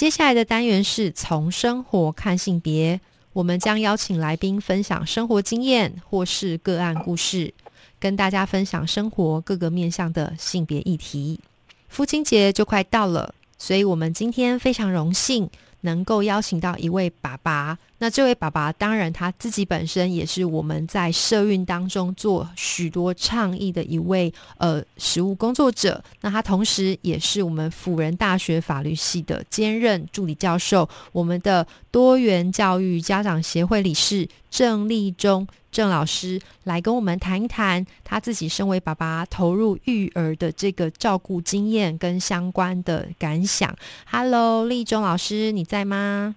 接下来的单元是从生活看性别，我们将邀请来宾分享生活经验或是个案故事，跟大家分享生活各个面向的性别议题。父亲节就快到了，所以我们今天非常荣幸。能够邀请到一位爸爸，那这位爸爸当然他自己本身也是我们在社运当中做许多倡议的一位呃实务工作者。那他同时也是我们辅仁大学法律系的兼任助理教授，我们的多元教育家长协会理事郑立忠。郑老师来跟我们谈一谈他自己身为爸爸投入育儿的这个照顾经验跟相关的感想。Hello，立忠老师，你在吗？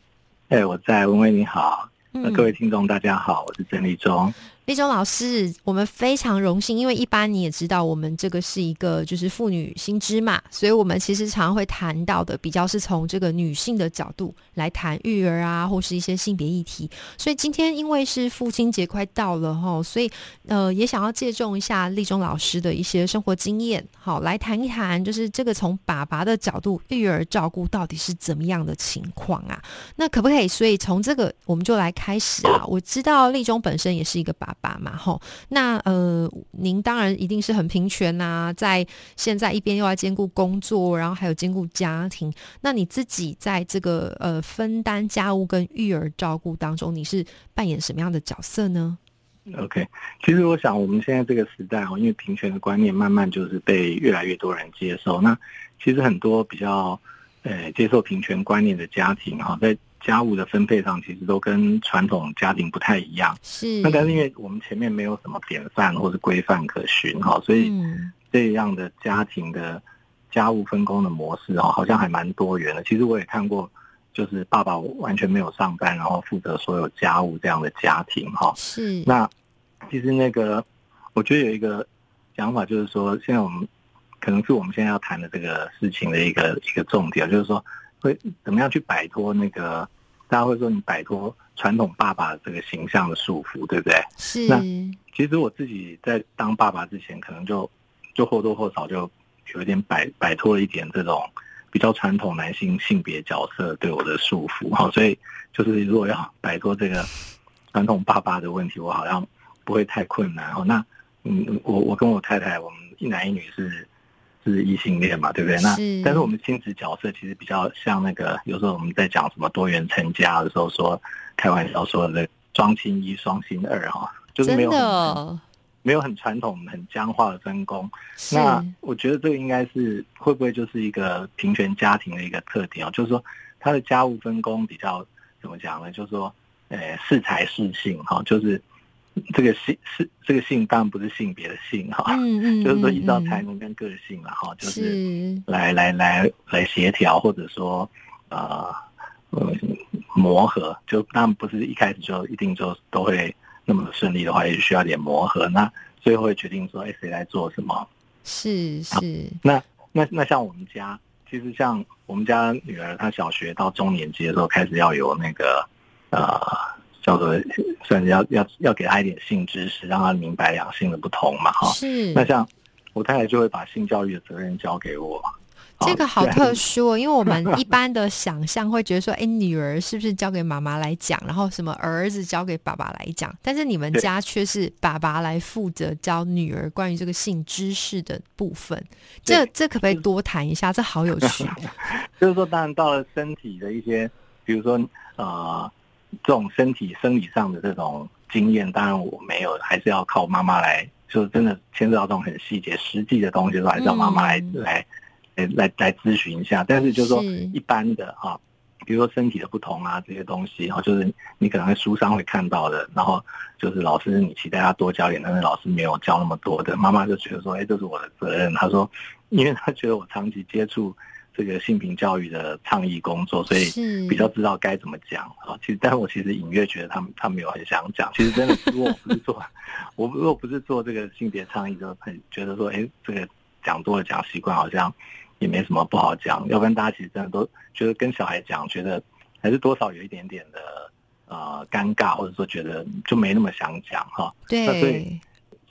哎，我在，文威你好。那各位听众大家好，我是郑立忠。立中老师，我们非常荣幸，因为一般你也知道，我们这个是一个就是妇女新知嘛，所以我们其实常常会谈到的比较是从这个女性的角度来谈育儿啊，或是一些性别议题。所以今天因为是父亲节快到了哈，所以呃也想要借重一下立中老师的一些生活经验，好来谈一谈，就是这个从爸爸的角度育儿照顾到底是怎么样的情况啊？那可不可以？所以从这个我们就来开始啊。我知道立中本身也是一个爸。爸嘛，吼，那呃，您当然一定是很平权呐，在现在一边又要兼顾工作，然后还有兼顾家庭，那你自己在这个呃分担家务跟育儿照顾当中，你是扮演什么样的角色呢？OK，其实我想我们现在这个时代哦，因为平权的观念慢慢就是被越来越多人接受，那其实很多比较呃接受平权观念的家庭哈，在家务的分配上，其实都跟传统家庭不太一样。是。那但是因为我们前面没有什么典范或者规范可循哈，所以这样的家庭的家务分工的模式哈，好像还蛮多元的。其实我也看过，就是爸爸完全没有上班，然后负责所有家务这样的家庭哈。是。那其实那个，我觉得有一个想法，就是说，现在我们可能是我们现在要谈的这个事情的一个一个重点，就是说。会怎么样去摆脱那个？大家会说你摆脱传统爸爸这个形象的束缚，对不对？是。那其实我自己在当爸爸之前，可能就就或多或少就有一点摆摆脱了一点这种比较传统男性性别角色对我的束缚。哈，所以就是如果要摆脱这个传统爸爸的问题，我好像不会太困难。哦，那嗯，我我跟我太太，我们一男一女是。是异性恋嘛，对不对？那但是我们亲子角色其实比较像那个，有时候我们在讲什么多元成家的时候，说开玩笑说的双亲一、双亲二哈，就是没有没有很传统、很僵化的分工。那我觉得这个应该是会不会就是一个平权家庭的一个特点哦？就是说他的家务分工比较怎么讲呢？就是说，呃，适才适性哈，就是。这个性是这个性当然不是性别的 性哈，就是说依照才能跟个性了哈，就是来来来来协调或者说呃呃磨合，就当然不是一开始就一定就都会那么顺利的话，也需要点磨合。那最后会决定说，哎，谁来做什么？是是。那那那像我们家，其实像我们家女儿，她小学到中年级的时候，开始要有那个呃。叫做算是要要要给他一点性知识，让他明白两性的不同嘛，哈。是。那像我太太就会把性教育的责任交给我。这个好特殊哦，因为我们一般的想象会觉得说，哎，女儿是不是交给妈妈来讲，然后什么儿子交给爸爸来讲？但是你们家却是爸爸来负责教女儿关于这个性知识的部分。这这可不可以多谈一下？这好有趣。就是说，当然到了身体的一些，比如说呃。这种身体生理上的这种经验，当然我没有，还是要靠妈妈来。就是真的牵涉到这种很细节、实际的东西，还是要妈妈来来来来来咨询一下。但是就是说，一般的哈，比如说身体的不同啊，这些东西，然后就是你可能在书上会看到的，然后就是老师你期待他多教点，但是老师没有教那么多的，妈妈就觉得说，哎，这是我的责任。他说，因为他觉得我长期接触这个性平教育的倡议工作，所以比较知道该怎么讲啊。其实，但我其实隐约觉得他们他们有很想讲。其实真的，如果我不是做 我如果不是做这个性别倡议，就很觉得说，哎，这个讲多了讲习惯，好像也没什么不好讲。要不然大家其实真的都觉得跟小孩讲，觉得还是多少有一点点的呃尴尬，或者说觉得就没那么想讲哈。那所以对，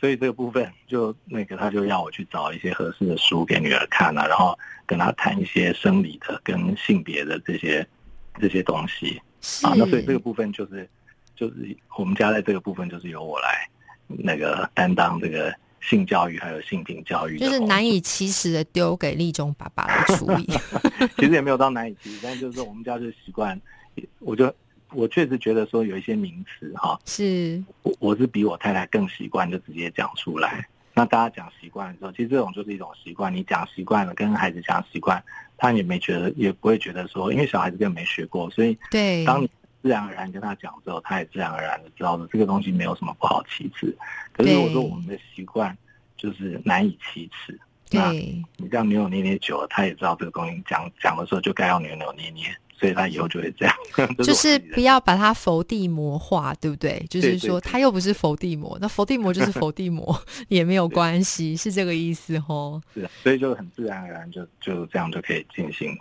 所以这个部分就那个他就要我去找一些合适的书给女儿看啊，然后跟她谈一些生理的跟性别的这些这些东西是啊。那所以这个部分就是就是我们家在这个部分就是由我来那个担当这个性教育还有性平教育就是难以启齿的丢给立中爸爸来处理。其实也没有到难以启齿，但就是说我们家就是习惯，我就我确实觉得说有一些名词哈，是我我是比我太太更习惯，就直接讲出来。那大家讲习惯的时候，其实这种就是一种习惯。你讲习惯了，跟孩子讲习惯，他也没觉得，也不会觉得说，因为小孩子根本没学过，所以对，当你自然而然跟他讲之后，他也自然而然的知道说这个东西没有什么不好启齿。可是如果说我们的习惯就是难以启齿，那对，你这样扭扭捏捏久了，他也知道这个东西讲讲的时候就该要扭扭捏捏，所以他以后就会这样。就是不要把它伏地魔化，对不对？就是说，对它又不是伏地魔，那伏地魔就是伏地魔，也没有关系，是这个意思哦。是，所以就很自然而然就就这样就可以进行。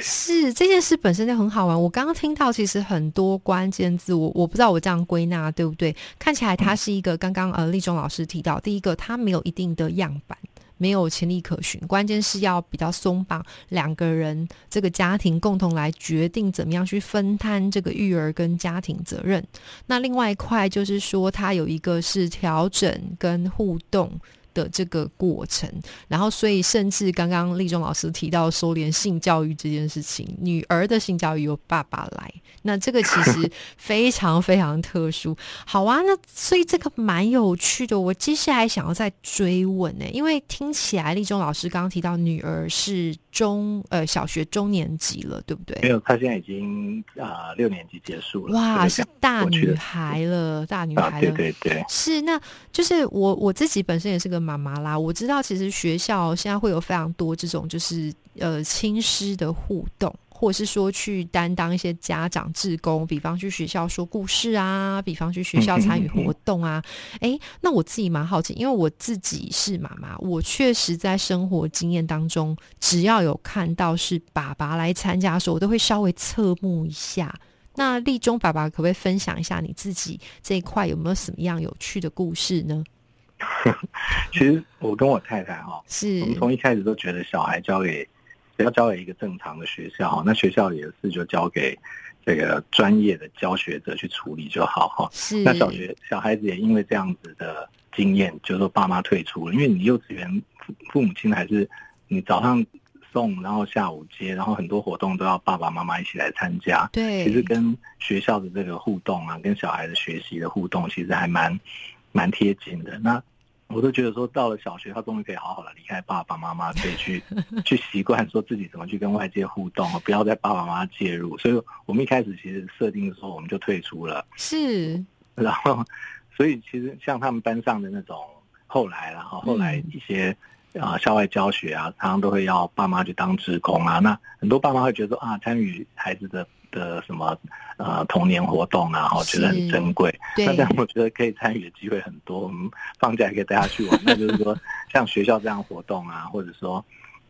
是这件事本身就很好玩。我刚刚听到其实很多关键字，我我不知道我这样归纳对不对？看起来它是一个刚刚呃立中老师提到，第一个它没有一定的样板。没有潜力可循，关键是要比较松绑，两个人这个家庭共同来决定怎么样去分摊这个育儿跟家庭责任。那另外一块就是说，它有一个是调整跟互动。的这个过程，然后所以甚至刚刚立中老师提到收敛性教育这件事情，女儿的性教育由爸爸来，那这个其实 非常非常特殊。好啊，那所以这个蛮有趣的。我接下来想要再追问呢、因为听起来立中老师刚刚提到女儿是中呃小学中年级了，对不对？没有，她现在已经啊、六年级结束了。哇，是大女孩了，大女啊，孩了。对对对，是，那就是我我自己本身也是个妈妈啦。我知道其实学校现在会有非常多这种就是呃亲师的互动，或者是说去担当一些家长志工，比方去学校说故事啊，比方去学校参与活动啊。哎，那我自己蛮好奇，因为我自己是妈妈，我确实在生活经验当中，只要有看到是爸爸来参加的时候，我都会稍微侧目一下。那立中爸爸可不可以分享一下你自己这一块有没有什么样有趣的故事呢？其实我跟我太太哈、是我们从一开始都觉得小孩交给只要交给一个正常的学校哈，那学校里的事就交给这个专业的教学者去处理就好哈。是那小学小孩子也因为这样子的经验，就是说爸妈退出了，因为你幼稚园父父母亲还是你早上送，然后下午接，然后很多活动都要爸爸妈妈一起来参加。对，其实跟学校的这个互动啊，跟小孩的学习的互动，其实还蛮蛮贴近的。那我都觉得说，到了小学，他终于可以好好的离开爸爸妈妈，可以去 去习惯说自己怎么去跟外界互动，不要在爸爸妈妈介入。所以我们一开始其实设定的时候，我们就退出了。是然后，所以其实像他们班上的那种后来然后后来一些啊、校外教学啊，常常都会要爸妈去当职工啊。那很多爸妈会觉得说啊，参与孩子的的什么呃童年活动啊，我觉得很珍贵。那这样我觉得可以参与的机会很多，我们放假也可以带他去玩。那就是说，像学校这样活动啊，或者说。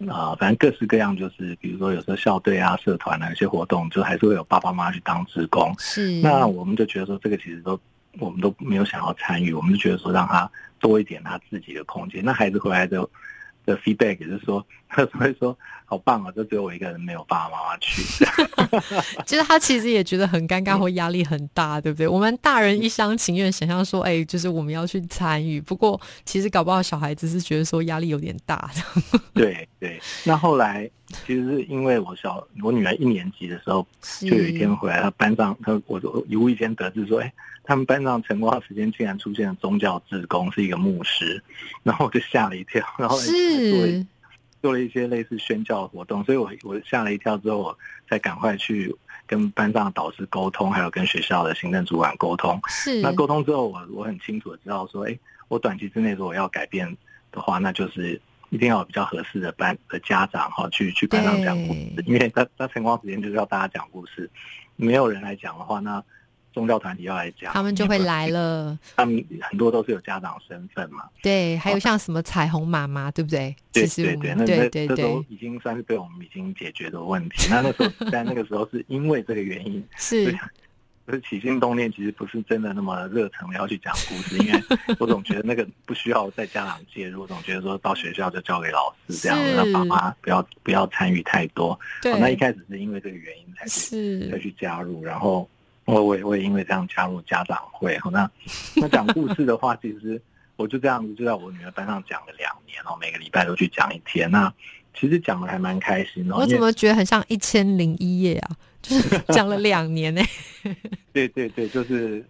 啊、反正各式各样，就是比如说有时候校队啊、社团啊，有些活动就还是会有爸爸妈妈去当职工。是，那我们就觉得说，这个其实都我们都没有想要参与，我们就觉得说让他多一点他自己的空间。那孩子回来的的 feedback 也是说，他会说好棒啊，就只有我一个人没有爸爸妈妈去。就是他其实也觉得很尴尬或压力很大，对不对？我们大人一厢情愿想象说，哎，就是我们要去参与，不过其实搞不好小孩子是觉得说压力有点大的。对对，那后来其实是因为我小我女儿一年级的时候，就有一天回来，她班上她我我无意间得知说，哎，他们班上晨光时间竟然出现了宗教志工，是一个牧师，然后我就吓了一跳，然后是做了一些类似宣教活动，所以我我吓了一跳之后，我再赶快去跟班上的导师沟通，还有跟学校的行政主管沟通。是，那沟通之后，我我很清楚的知道说，哎，我短期之内如果要改变的话，那就是一定要有比较合适的班的家长哈，去去班上讲故事，因为他他晨光时间就是要大家讲故事，没有人来讲的话，那宗教团体要来讲，他们就会来了。他们很多都是有家长身份嘛，对，还有像什么彩虹妈妈，对不对？对对对，那对都已经算是被我们已经解决的问题。那那时候 在那个时候是因为这个原因是就。是起心动念，其实不是真的那么热诚的要去讲故事，因为 我总觉得那个不需要在家长介入，总觉得说到学校就交给老师这样，让爸妈不要不要参与太多。对，那一开始是因为这个原因才去才去加入，然后我我也我也因为这样加入家长会。那那讲故事的话，其实我就这样子就在我女儿班上讲了两年哦，每个礼拜都去讲一天。那其实讲的还蛮开心的。我怎么觉得很像一千零一夜啊？就是讲了两年呢。对对对，就是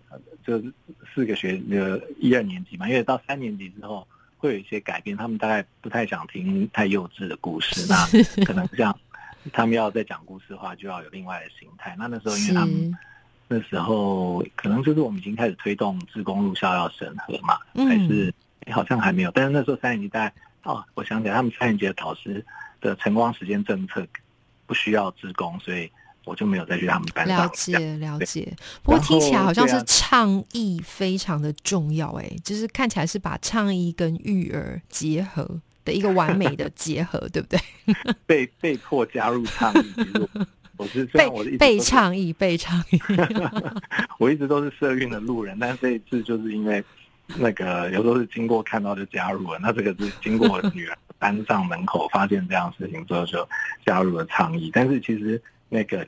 就是四个学呃一二年级嘛，因为到三年级之后会有一些改变，他们大概不太想听太幼稚的故事，那可能像他们要再讲故事的话，就要有另外的心态。那那时候因为他们那时候可能就是我们已经开始推动自工入校要审核嘛，还是好像还没有，但是那时候三年级在哦，我想起来他们三年级的导师的晨光时间政策不需要自工，所以。我就没有再去他们班了解了解，不过听起来好像是倡议非常的重要，哎，就是看起来是把倡议跟育儿结合的一个完美的结合，对不对？被被迫加入倡议，我是虽然我被倡议被倡议，我一直都是社运的路人，但这一次就是因为那个有时候是经过看到就加入了，那这个是经过女儿班上门口发现这样事情之后就加入了倡议，但是其实。那个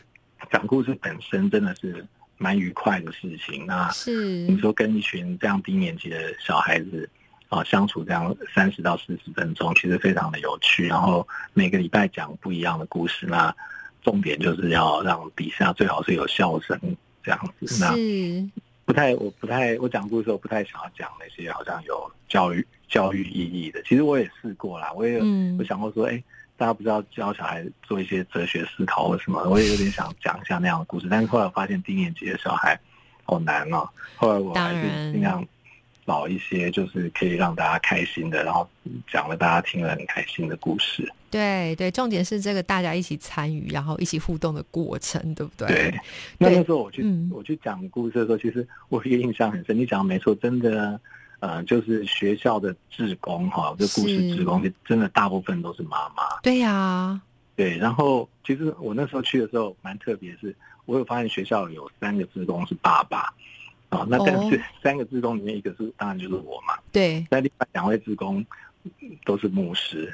讲故事本身真的是蛮愉快的事情。那是你说跟一群这样低年级的小孩子啊相处这样三十到四十分钟，其实非常的有趣。然后每个礼拜讲不一样的故事，那重点就是要让底下最好是有笑声这样子。那不太，我不太，我讲故事时候不太想要讲那些好像有教育教育意义的。其实我也试过啦，我也有想过说，哎。大家不知道教小孩做一些哲学思考或什么，我也有点想讲一下那样的故事，但是后来我发现低年级的小孩好难哦。后来我还是尽量找一些就是可以让大家开心的，然后讲了大家听了很开心的故事。对对，重点是这个大家一起参与，然后一起互动的过程，对不对？对。那那时候我去我去讲故事的时候，其实我一个印象很深。你讲的没错，真的。呃，就是学校的职工哈，这故事职工真的大部分都是妈妈。对呀，对。然后其实我那时候去的时候蛮特别，是我有发现学校有三个职工是爸爸啊。那但是三个职工里面，一个是当然就是我嘛。对。那另外两位职工都是牧师。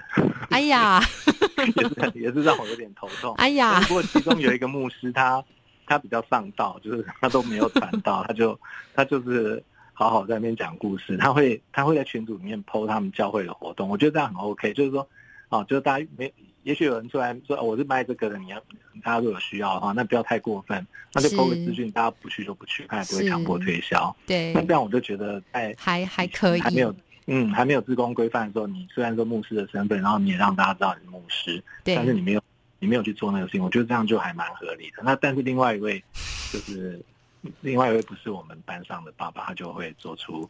哎呀，也是也是让我有点头痛。哎呀，不过其中有一个牧师，他他比较上道，就是他都没有传道，他就他就是。好好在那边讲故事，他会他会在群组里面 PO 他们教会的活动，我觉得这样很 OK。就是说，哦，就是大家没，也许有人出来说我是卖这个的，你要大家如果有需要的话，那不要太过分，那就 PO 个资讯，大家不去就不去，他也不会强迫推销。对，那这样我就觉得哎还还可以，还没有嗯还没有自工规范的时候，你虽然说牧师的身份，然后你也让大家知道你是牧师，但是你没有你没有去做那个事情，我觉得这样就还蛮合理的。那但是另外一位就是。另外一位不是我们班上的爸爸，他就会做出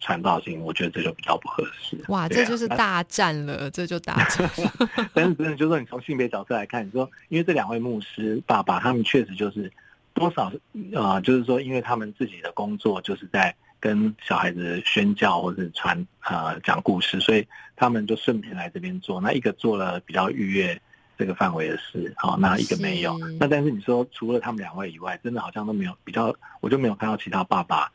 传道性，我觉得这就比较不合适。哇，这就是大战了，这就大战。但是真的，就是说你从性别角度来看，你说因为这两位牧师爸爸，他们确实就是多少啊，就是说，因为他们自己的工作就是在跟小孩子宣教或者传呃讲故事，所以他们就顺便来这边做。那一个做了比较愉悦。这个范围的事，好，那一个没有。那但是你说除了他们两位以外，真的好像都没有比较，我就没有看到其他爸爸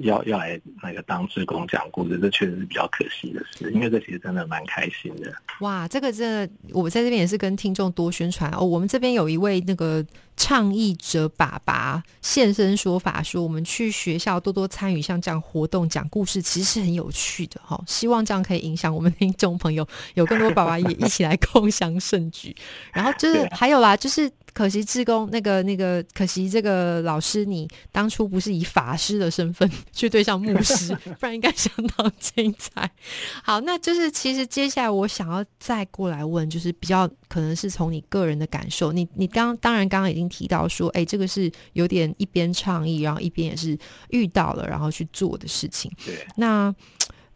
要要来那个当志工讲故事，这确实是比较可惜的事，因为这其实真的蛮开心的。哇，这个真的，我在这边也是跟听众多宣传哦。我们这边有一位那个。倡议者爸爸现身说法，说我们去学校多多参与像这样活动，讲故事，其实是很有趣的哈。希望这样可以影响我们听众朋友，有更多爸爸也一起来共享盛举。然后就是还有啦，就是。可惜志工那个那个，可惜这个老师，你当初不是以法师的身份去对上牧师，不然应该相当精彩。好，那就是其实接下来我想要再过来问，就是比较可能是从你个人的感受，你你刚当然刚刚已经提到说，哎，这个是有点一边倡议，然后一边也是遇到了，然后去做的事情。对，那。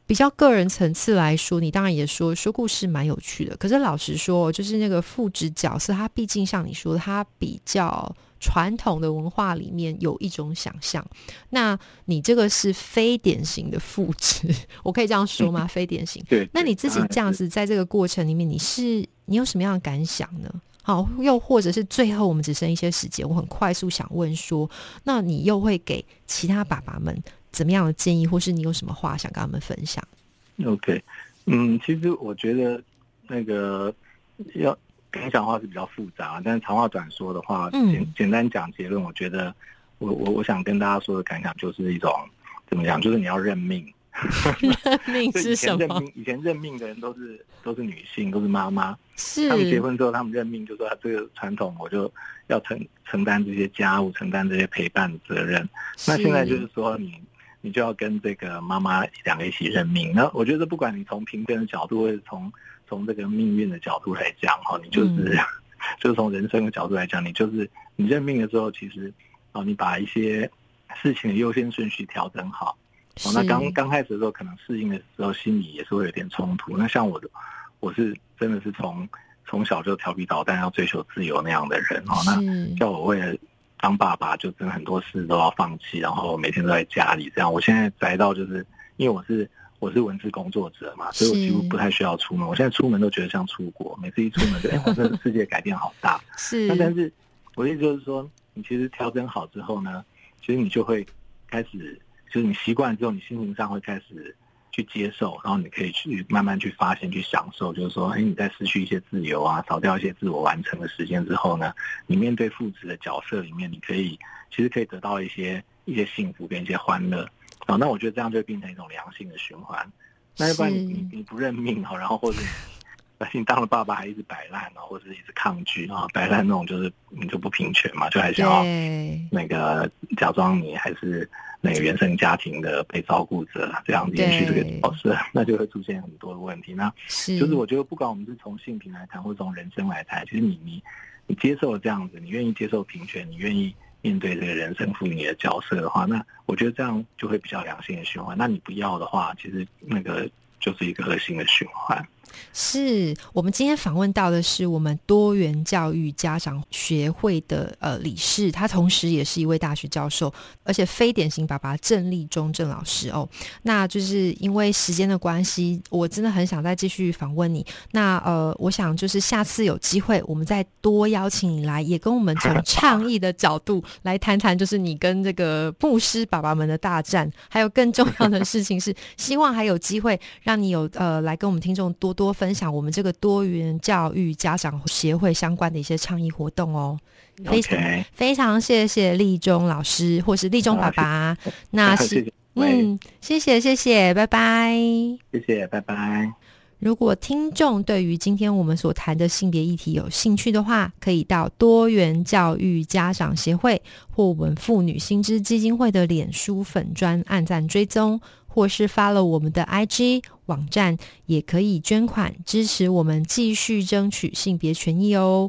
比较个人层次来说，你当然也说说故事蛮有趣的。可是老实说，就是那个父职角色，他毕竟像你说，他比较传统的文化里面有一种想象。那你这个是非典型的父职，我可以这样说吗？非典型。对。那你自己这样子在这个过程里面，你是你有什么样的感想呢？好，又或者是最后我们只剩一些时间，我很快速想问说，那你又会给其他爸爸们？怎么样的建议，或是你有什么话想跟他们分享？OK，嗯，其实我觉得那个要跟你讲话是比较复杂，但是长话短说的话，简简单讲结论，我觉得我我我想跟大家说的感想就是一种怎么讲，就是你要认命。认命是什么？以前认命的人都是都是女性，都是妈妈。是他们结婚之后，他们认命，就说他这个传统，我就要承承担这些家务，承担这些陪伴的责任。那现在就是说你。你就要跟这个妈妈两个一起认命。那我觉得，不管你从平等的角度，或者从从这个命运的角度来讲，哈，你就是 就是从人生的角度来讲，你就是你认命的时候，其实哦，你把一些事情的优先顺序调整好。哦，那刚刚开始的时候，可能适应的时候，心里也是会有点冲突。那像我的，我是真的是从从小就调皮捣蛋，要追求自由那样的人哦。那叫我为了。当爸爸就真的很多事都要放弃，然后每天都在家里这样。我现在宅到就是，因为我是我是文字工作者嘛，所以我几乎不太需要出门。我现在出门都觉得像出国，每次一出门就哎，我这个世界改变好大。是，那但是我的意思就是说，你其实调整好之后呢，其实你就会开始，就是你习惯之后，你心情上会开始。去接受，然后你可以去慢慢去发现、去享受。就是说，哎，你在失去一些自由啊，少掉一些自我完成的时间之后呢，你面对父子的角色里面，你可以其实可以得到一些一些幸福跟一些欢乐。哦，那我觉得这样就会变成一种良性的循环。那要不然你你不认命哈，然后或者。你当了爸爸还一直摆烂啊，或者一直抗拒啊，摆烂那种就是你就不平权嘛，就还想要那个假装你还是那个原生家庭的被照顾者，这样延续这个角色，那就会出现很多的问题。那就是我觉得不管我们是从性平来谈，或者从人生来谈，其实你你你接受这样子，你愿意接受平权，你愿意面对这个人生赋予你的角色的话，那我觉得这样就会比较良性的循环。那你不要的话，其实那个就是一个恶性的循环。是我们今天访问到的是我们多元教育家长学会的呃理事，他同时也是一位大学教授，而且非典型爸爸郑立忠郑老师哦。那就是因为时间的关系，我真的很想再继续访问你。那呃，我想就是下次有机会，我们再多邀请你来，也跟我们从倡议的角度来谈谈，就是你跟这个牧师爸爸们的大战。还有更重要的事情是，希望还有机会让你有呃来跟我们听众多。多分享我们这个多元教育家长协会相关的一些倡议活动哦，非常非常谢谢立中老师或是立中爸爸，那是嗯，谢谢谢谢，拜拜，谢谢拜拜。如果听众对于今天我们所谈的性别议题有兴趣的话，可以到多元教育家长协会或我们妇女新知基金会的脸书粉专按赞追踪。或是发了我们的 IG 网站，也可以捐款支持我们继续争取性别权益哦。